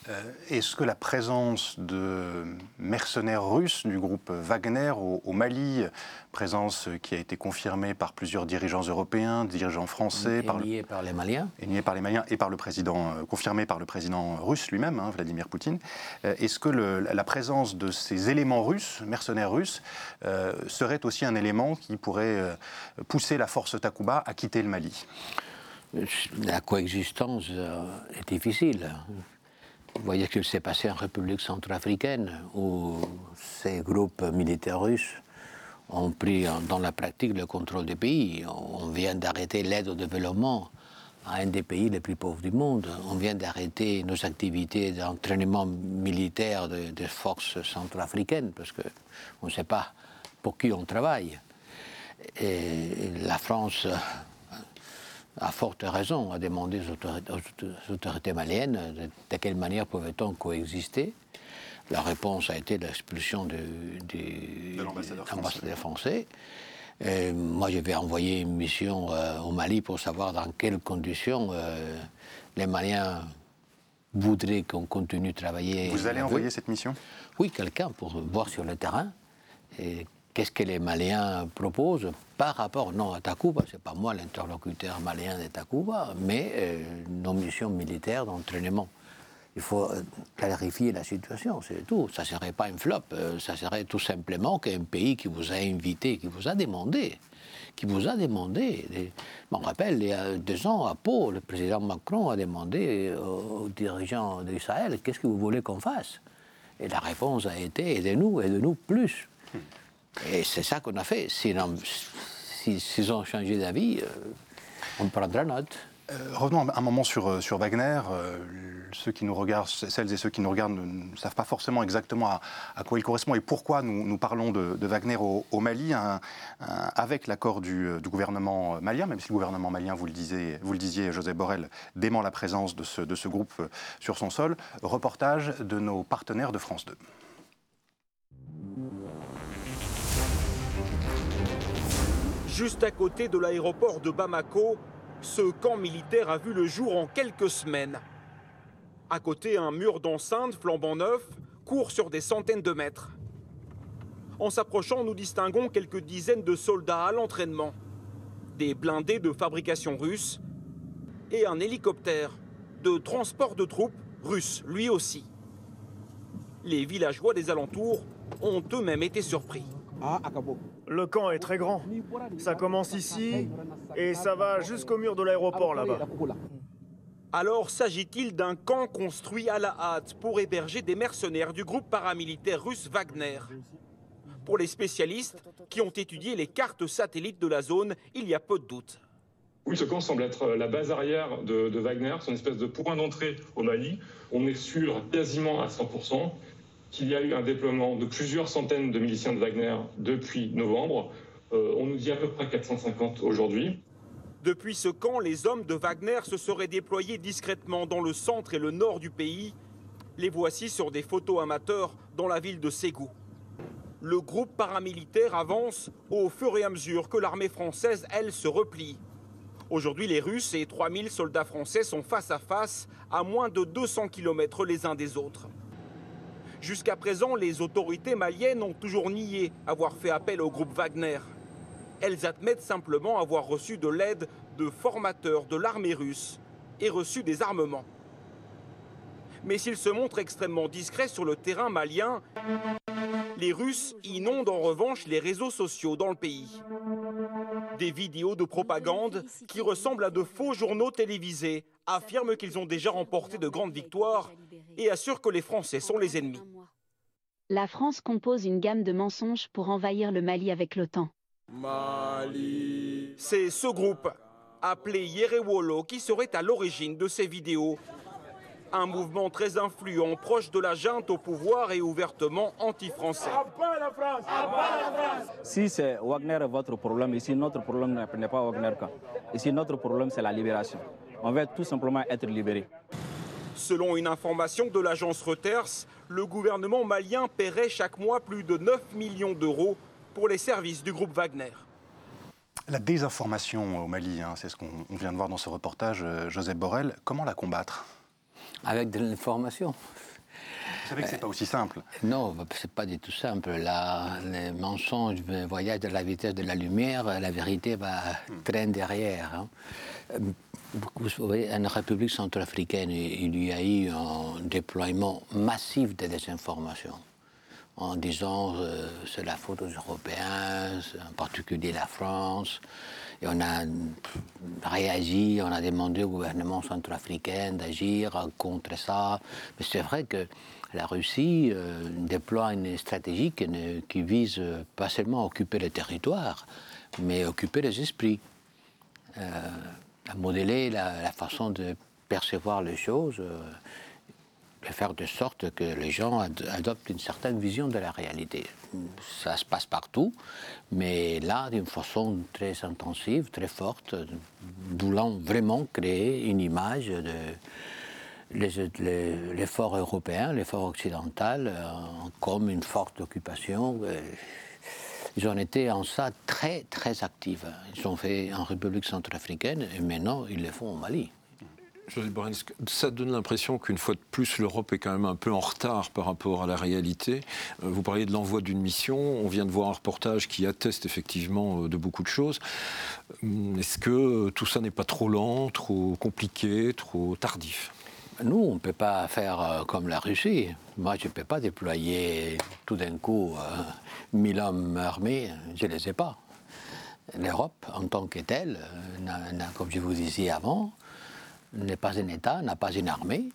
Euh, est-ce que la présence de mercenaires russes du groupe Wagner au, Mali, présence qui a été confirmée par plusieurs dirigeants européens, dirigeants français, par, niée par les Maliens, et niée par les Maliens et par le président, euh, confirmée par le président russe lui-même, hein, Vladimir Poutine, euh, est-ce que la présence de ces éléments russes, mercenaires russes, serait aussi un élément qui pourrait pousser la force Takuba à quitter le Mali? La coexistence euh, est difficile. Vous voyez ce qui s'est passé en République centrafricaine, où ces groupes militaires russes ont pris dans la pratique le contrôle des pays. On vient d'arrêter l'aide au développement à un des pays les plus pauvres du monde. On vient d'arrêter nos activités d'entraînement militaire des forces centrafricaines, parce qu'on ne sait pas pour qui on travaille. Et la France à forte raison, a demandé aux autorités, maliennes de, quelle manière pouvait-on coexister. La réponse a été l'expulsion de, l'ambassadeur français. moi, je vais envoyer une mission euh, au Mali pour savoir dans quelles conditions euh, les Maliens voudraient qu'on continue de travailler. Vous allez envoyer cette mission? Oui, quelqu'un pour voir sur le terrain et qu'est-ce que les Maliens proposent par rapport, non à Takuba, c'est pas moi l'interlocuteur malien de Takuba, mais euh, nos missions militaires d'entraînement. Il faut euh, clarifier la situation, c'est tout. Ça ne serait pas un flop, euh, ça serait tout simplement qu'un pays qui vous a invité, qui vous a demandé, qui vous a demandé. Je me rappelle, il y a deux ans à Pau, le président Macron a demandé aux dirigeants d'Israël qu'est-ce que vous voulez qu'on fasse? Et la réponse a été aidez-nous, aidez-nous plus. Et c'est ça qu'on a fait. S'ils ont changé d'avis, euh, on prendra note. Euh, revenons un moment sur, euh, Wagner. ceux qui nous regardent, celles et ceux qui nous regardent ne, savent pas forcément exactement à, quoi il correspond et pourquoi nous, parlons de, Wagner au, Mali, avec l'accord du, gouvernement malien, même si le gouvernement malien, vous le disiez, vous le disiez José Borrell, dément la présence de ce, de ce groupe sur son sol. Reportage de nos partenaires de France 2. Juste à côté de l'aéroport de Bamako, ce camp militaire a vu le jour en quelques semaines. À côté, un mur d'enceinte flambant neuf court sur des centaines de mètres. En s'approchant, nous distinguons quelques dizaines de soldats à l'entraînement, des blindés de fabrication russe et un hélicoptère de transport de troupes russe, lui aussi. Les villageois des alentours ont eux-mêmes été surpris. Le camp est très grand. Ça commence ici et ça va jusqu'au mur de l'aéroport là-bas. Alors s'agit-il d'un camp construit à la hâte pour héberger des mercenaires du groupe paramilitaire russe Wagner? Pour les spécialistes qui ont étudié les cartes satellites de la zone, il y a peu de doutes. Oui, ce camp semble être la base arrière de, de Wagner, c'est une espèce de point d'entrée au Mali. On est sûr quasiment à 100% qu'il y a eu un déploiement de plusieurs centaines de miliciens de Wagner depuis novembre. Euh, on nous dit à peu près 450 aujourd'hui. Depuis ce camp, les hommes de Wagner se seraient déployés discrètement dans le centre et le nord du pays. Les voici sur des photos amateurs dans la ville de Ségou. le groupe paramilitaire avance au fur et à mesure que l'armée française, elle, se replie. Aujourd'hui, les Russes et 3000 soldats français sont face à face à moins de 200 km les uns des autres. Jusqu'à présent, les autorités maliennes ont toujours nié avoir fait appel au groupe Wagner. Elles admettent simplement avoir reçu de l'aide de formateurs de l'armée russe et reçu des armements. Mais s'ils se montrent extrêmement discrets sur le terrain malien, les Russes inondent en revanche les réseaux sociaux dans le pays. Des vidéos de propagande qui ressemblent à de faux journaux télévisés affirment qu'ils ont déjà remporté de grandes victoires et assurent que les Français sont les ennemis. La France compose une gamme de mensonges pour envahir le Mali avec l'OTAN. C'est ce groupe, appelé Yerewolo, qui serait à l'origine de ces vidéos. Un mouvement très influent, proche de la junte au pouvoir et ouvertement anti-français. Si c'est Wagner votre problème, ici notre problème n'est pas Wagner. Ici notre problème c'est la libération. On veut tout simplement être libéré. Selon une information de l'agence Reuters, le gouvernement malien paierait chaque mois plus de 9 millions d'euros pour les services du groupe Wagner. La désinformation au Mali, hein, c'est ce qu'on vient de voir dans ce reportage, euh, Joseph Borrell, comment la combattre? Avec de l'information. Vous savez que ce n'est pas aussi simple. Non, c'est pas du tout simple. Là, les mensonges voyagent à la vitesse de la lumière, la vérité va hmm. traîner derrière. Hein. Vous savez, en République centrafricaine, il y a eu un déploiement massif de désinformation en disant que euh, c'est la faute aux Européens, en particulier la France. Et on a réagi, on a demandé au gouvernement centrafricain d'agir contre ça. Mais c'est vrai que la Russie euh, déploie une stratégie qui, vise pas seulement à occuper le territoire, mais à occuper les esprits, euh, à modeler la, façon de percevoir les choses et faire de sorte que les gens adoptent une certaine vision de la réalité. Ça se passe partout, mais là, d'une façon très intensive, très forte, voulant vraiment créer une image de l'effort européen, l'effort occidental, euh, comme une forte occupation. Ils ont été en ça très, très actifs. Ils ont fait en République centrafricaine et maintenant ils le font au Mali. Ça donne l'impression qu'une fois de plus, l'Europe est quand même un peu en retard par rapport à la réalité? Euh, vous parliez de l'envoi d'une mission. On vient de voir un reportage qui atteste effectivement euh, de beaucoup de choses. Hum, est-ce que tout ça n'est pas trop lent, trop compliqué, trop tardif? Nous, on ne peut pas faire euh, comme la Russie. Moi, je ne peux pas déployer tout d'un coup mille hommes armés. Je ne les ai pas. L'Europe, en tant que telle, comme je vous disais avant, n'est pas un État, n'a pas une armée,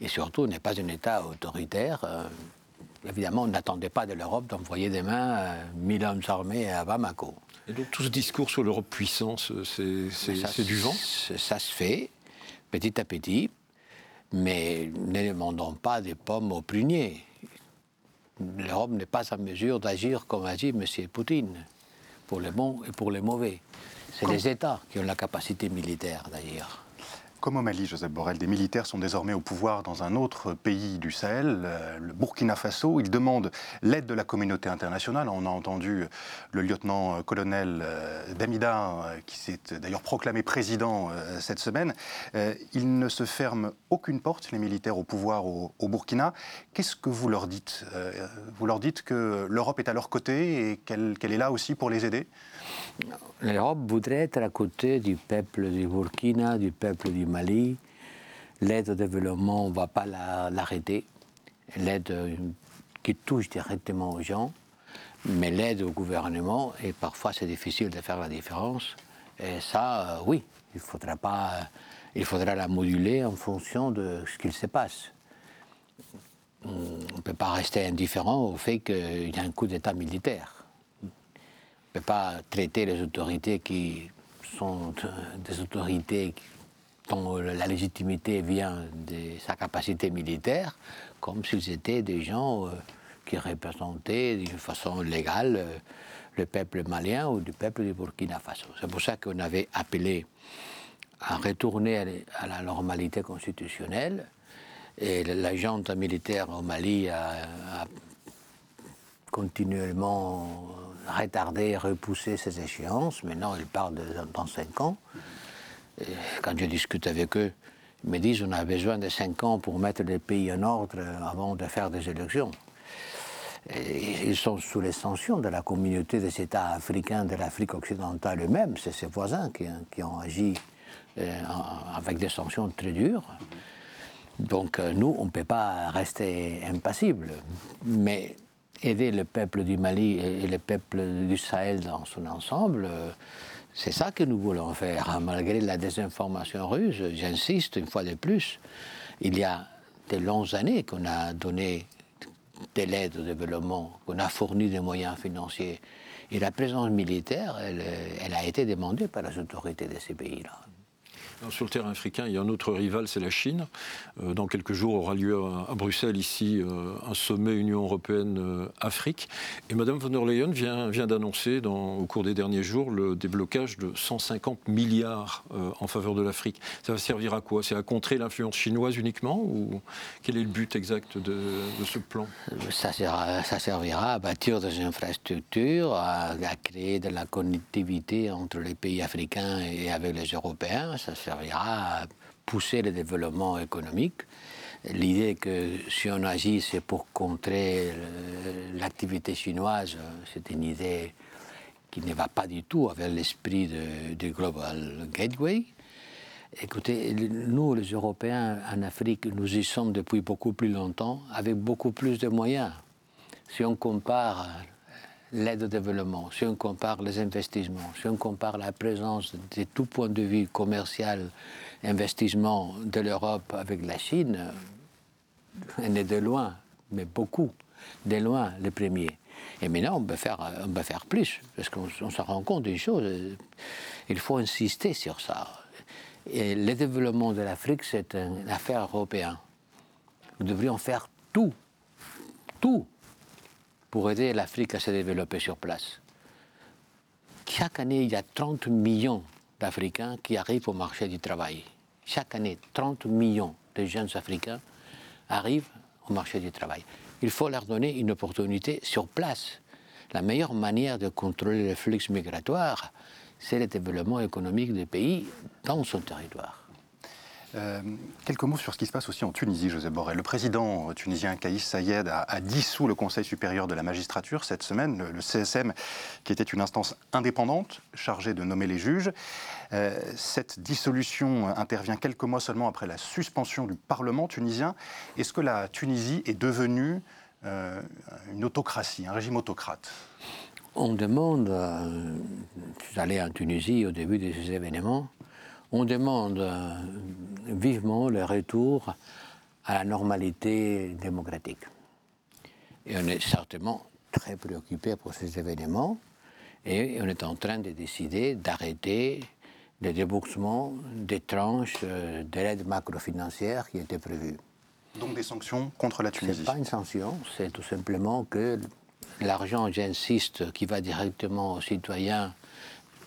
et surtout n'est pas un État autoritaire. Euh, évidemment, on n'attendait pas de l'Europe d'envoyer demain euh, mille hommes armés à Bamako. Et donc tout ce discours sur l'Europe puissance, c'est du vent? Ça se fait, petit à petit, mais ne demandons pas des pommes au prunier. L'Europe n'est pas en mesure d'agir comme agit M. Poutine, pour les bons et pour les mauvais. C'est les États qui ont la capacité militaire, d'ailleurs. Comme au Mali, Joseph Borrell, des militaires sont désormais au pouvoir dans un autre pays du Sahel, euh, le Burkina Faso. Ils demandent l'aide de la communauté internationale. On a entendu le lieutenant-colonel euh, Damida, euh, qui s'est d'ailleurs proclamé président cette semaine. Ils ne se ferment aucune porte, les militaires au pouvoir au, Burkina. Qu'est-ce que vous leur dites Vous leur dites que l'Europe est à leur côté et qu'elle est là aussi pour les aider? L'Europe voudrait être à côté du peuple du Burkina, du peuple du Mali. L'aide au développement, on ne va pas l'arrêter. L'aide euh, qui touche directement aux gens, mais l'aide au gouvernement, et parfois c'est difficile de faire la différence. Et ça, euh, oui, il faudra, pas, il faudra la moduler en fonction de ce qu'il se passe. On ne peut pas rester indifférent au fait qu'il y a un coup d'État militaire ne peut pas traiter les autorités qui sont euh, des autorités dont la légitimité vient de sa capacité militaire, comme s'ils étaient des gens euh, qui représentaient d'une façon légale euh, le peuple malien ou le peuple du Burkina Faso. C'est pour ça qu'on avait appelé à retourner à la normalité constitutionnelle. Et la militaire au Mali a continuellement retardé, repoussé ces échéances. Maintenant, ils parlent de, dans cinq ans. quand je discute avec eux, ils me disent on a besoin de cinq ans pour mettre le pays en ordre avant de faire des élections. ils sont sous les sanctions de la communauté des États africains de l'Afrique occidentale eux-mêmes. C'est ses voisins qui, ont agi euh, avec des sanctions très dures. Donc euh, nous, on ne peut pas rester impassible. Mais aider le peuple du Mali et le peuple du Sahel dans son ensemble, c'est ça que nous voulons faire, hein, malgré la désinformation russe. J'insiste une fois de plus. Il y a de longues années qu'on a donné de l'aide au développement, qu'on a fourni des moyens financiers. Et la présence militaire, elle a été demandée par les autorités de ces pays-là. Sur le terrain africain, il y a un autre rival, c'est la Chine. Euh, dans quelques jours aura lieu à, Bruxelles, ici, euh, un sommet Union européenne-Afrique. Et Mme von der Leyen vient, vient d'annoncer, au cours des derniers jours, le déblocage de 150 milliards euh, en faveur de l'Afrique. Ça va servir à quoi? C'est à contrer l'influence chinoise uniquement Ou quel est le but exact de, ce plan? Ça, servira à bâtir des infrastructures, à, créer de la connectivité entre les pays africains et avec les Européens. À pousser le développement économique. L'idée que si on agit, c'est pour contrer l'activité chinoise, c'est une idée qui ne va pas du tout avec l'esprit du Global Gateway. Écoutez, nous, les Européens en Afrique, nous y sommes depuis beaucoup plus longtemps, avec beaucoup plus de moyens. Si on compare l'aide au développement, si on compare les investissements, si on compare la présence de tout point de vue commercial, investissement de l'Europe avec la Chine, on est de loin, mais beaucoup, de loin les premiers. Et maintenant, on peut faire, on peut faire plus, parce qu'on se rend compte d'une chose, il faut insister sur ça. Et le développement de l'Afrique, c'est une affaire européenne. Nous devrions faire tout, tout pour aider l'Afrique à se développer sur place. Chaque année, il y a 30 millions d'Africains qui arrivent au marché du travail. Chaque année, 30 millions de jeunes Africains arrivent au marché du travail. Il faut leur donner une opportunité sur place. La meilleure manière de contrôler le flux migratoire, c'est le développement économique des pays dans son territoire. Euh, quelques mots sur ce qui se passe aussi en Tunisie, Joseph Borrell. Le président tunisien Kaïs Sayed a, dissous le Conseil supérieur de la magistrature cette semaine, le, CSM, qui était une instance indépendante chargée de nommer les juges. Euh, cette dissolution intervient quelques mois seulement après la suspension du Parlement tunisien. Est-ce que la Tunisie est devenue euh, une autocratie, un régime autocrate? On demande, allé en Tunisie au début de ces événements, on demande euh, vivement le retour à la normalité démocratique. Et on est certainement très préoccupé pour ces événements et on est en train de décider d'arrêter le déboursement des tranches euh, de l'aide macrofinancière qui étaient prévues. Donc des sanctions contre la Tunisie Ce n'est pas une sanction, c'est tout simplement que l'argent, j'insiste, qui va directement aux citoyens,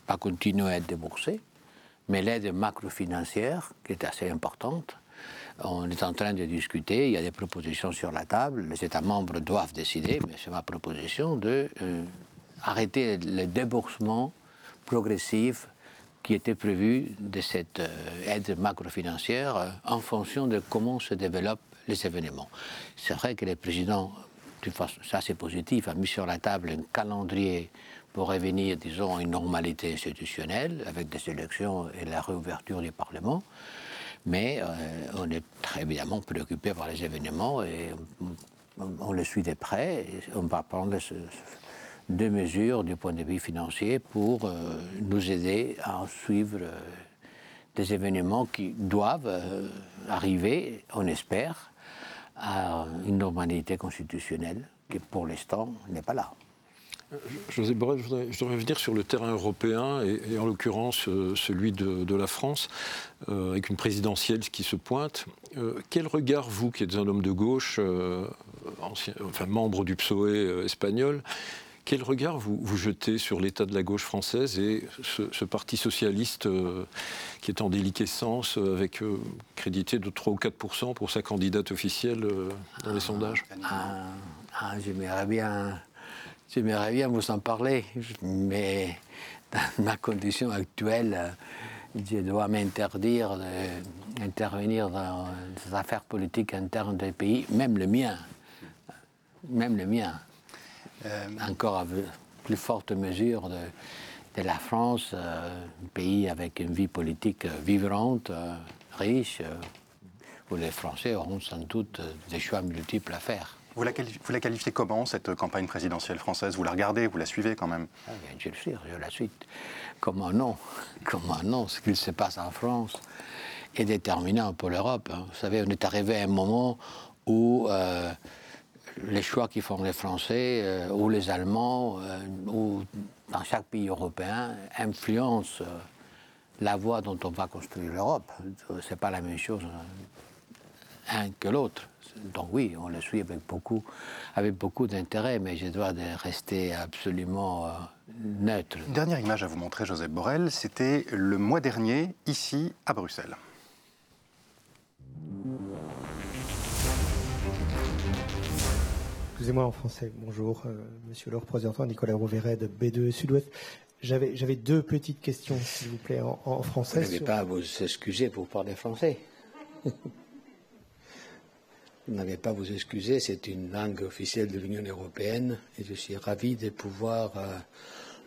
va continuer à être déboursé. Mais l'aide macrofinancière, qui est assez importante, on est en train de discuter, il y a des propositions sur la table, les États membres doivent décider, mais c'est ma proposition de euh, arrêter le déboursement progressif qui était prévu de cette euh, aide macrofinancière euh, en fonction de comment se développent les événements. C'est vrai que le président, ça c'est positif, a mis sur la table un calendrier pour revenir, disons, à une normalité institutionnelle avec des élections et la réouverture du Parlement. Mais euh, on est très évidemment préoccupé par les événements et on, le suit de près. on va prendre deux mesures du point de vue financier pour euh, nous aider à suivre euh, des événements qui doivent arriver, on espère, à une normalité constitutionnelle qui pour l'instant n'est pas là. José Borrell, je voudrais, revenir sur le terrain européen et, en l'occurrence euh, celui de, la France, euh, avec une présidentielle qui se pointe. Euh, quel regard, vous qui êtes un homme de gauche, ancien, enfin membre du PSOE espagnol, quel regard vous, vous jetez sur l'état de la gauche française et ce, parti socialiste qui est en déliquescence, avec crédité de 3 ou 4 pour sa candidate officielle dans les sondages? ah, ah, J'aimerais bien J'aimerais bien vous en parler, mais dans ma condition actuelle, je dois m'interdire d'intervenir dans les affaires politiques internes des pays, même le mien. Même le mien. Euh, Encore à plus forte mesure de, de la France, euh, un pays avec une vie politique vibrante, euh, riche, où les Français auront sans doute des choix multiples à faire. Vous la, qualifiez comment, cette campagne présidentielle française? Vous la regardez, vous la suivez quand même? Ah, Je le suis, je la suis. Comment non Comment non Ce qu'il se passe en France est déterminant pour l'Europe. Hein. Vous savez, on est arrivé à un moment où euh, les choix qui font les Français euh, ou les Allemands euh, ou dans chaque pays européen influencent la voie dont on va construire l'Europe. Ce n'est pas la même chose un que l'autre. Donc oui, on le suit avec beaucoup, avec beaucoup d'intérêt, mais je dois rester absolument euh, neutre. Une dernière image à vous montrer, Joseph Borrell, c'était le mois dernier, ici, à Bruxelles. Excusez-moi en français. Bonjour, euh, monsieur le représentant Nicolas Rouvéret de B2 Sud-Ouest. J'avais deux petites questions, s'il vous plaît, en, français. Vous n'avez pas à vous excuser pour parler français. Vous n'avez pas à vous excuser, c'est une langue officielle de l'Union européenne et je suis ravi de pouvoir euh,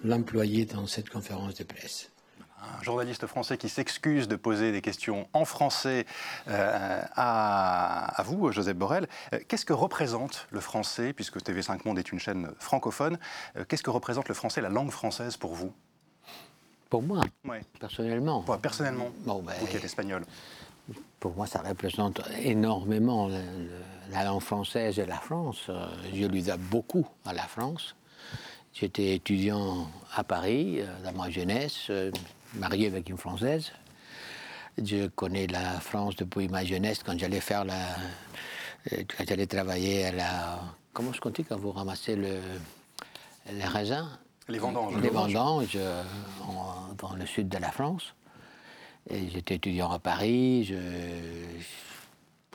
l'employer dans cette conférence de presse. Un journaliste français qui s'excuse de poser des questions en français euh, à, vous, Joseph Borrell. Euh, qu'est-ce que représente le français, puisque TV5 Monde est une chaîne francophone, qu'est-ce que représente le français, la langue française pour vous? Pour moi, personnellement. personnellement, bon, ben, vous qui êtes espagnol pour moi, ça représente énormément la langue française et la France. Euh, je lui dois beaucoup à la France. J'étais étudiant à Paris euh, dans ma jeunesse, euh, marié avec une Française. Je connais la France depuis ma jeunesse quand j'allais faire la. quand j'allais travailler à la. Comment je dit quand vous ramassez le, les raisins Les vendanges. Les vendanges dans le sud de la France. J'étais étudiant à Paris.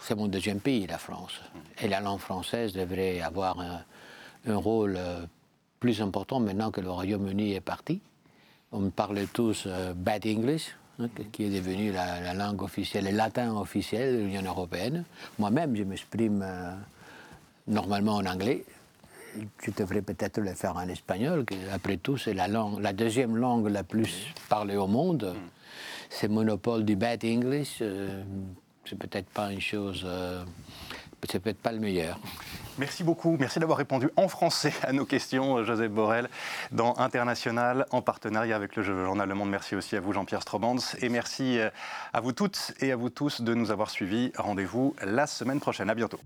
C'est mon deuxième pays, la France. Et la langue française devrait avoir un, rôle euh, plus important maintenant que le Royaume-Uni est parti. On parle tous euh, Bad English, hein, qui est devenu la, langue officielle, le latin officiel de l'Union européenne. Moi-même, je m'exprime euh, normalement en anglais. Je devrais peut-être le faire en espagnol, qui après tout, c'est la, langue, la deuxième langue la plus parlée au monde. Ces monopoles du bad English, euh, c'est peut-être pas une chose, euh, c'est peut-être pas le meilleur. Merci beaucoup. Merci d'avoir répondu en français à nos questions, Joseph Borrell, dans International, en partenariat avec le journal Le Monde. Merci aussi à vous, Jean-Pierre Strobans. Et merci euh, à vous toutes et à vous tous de nous avoir suivis. Rendez-vous la semaine prochaine. À bientôt.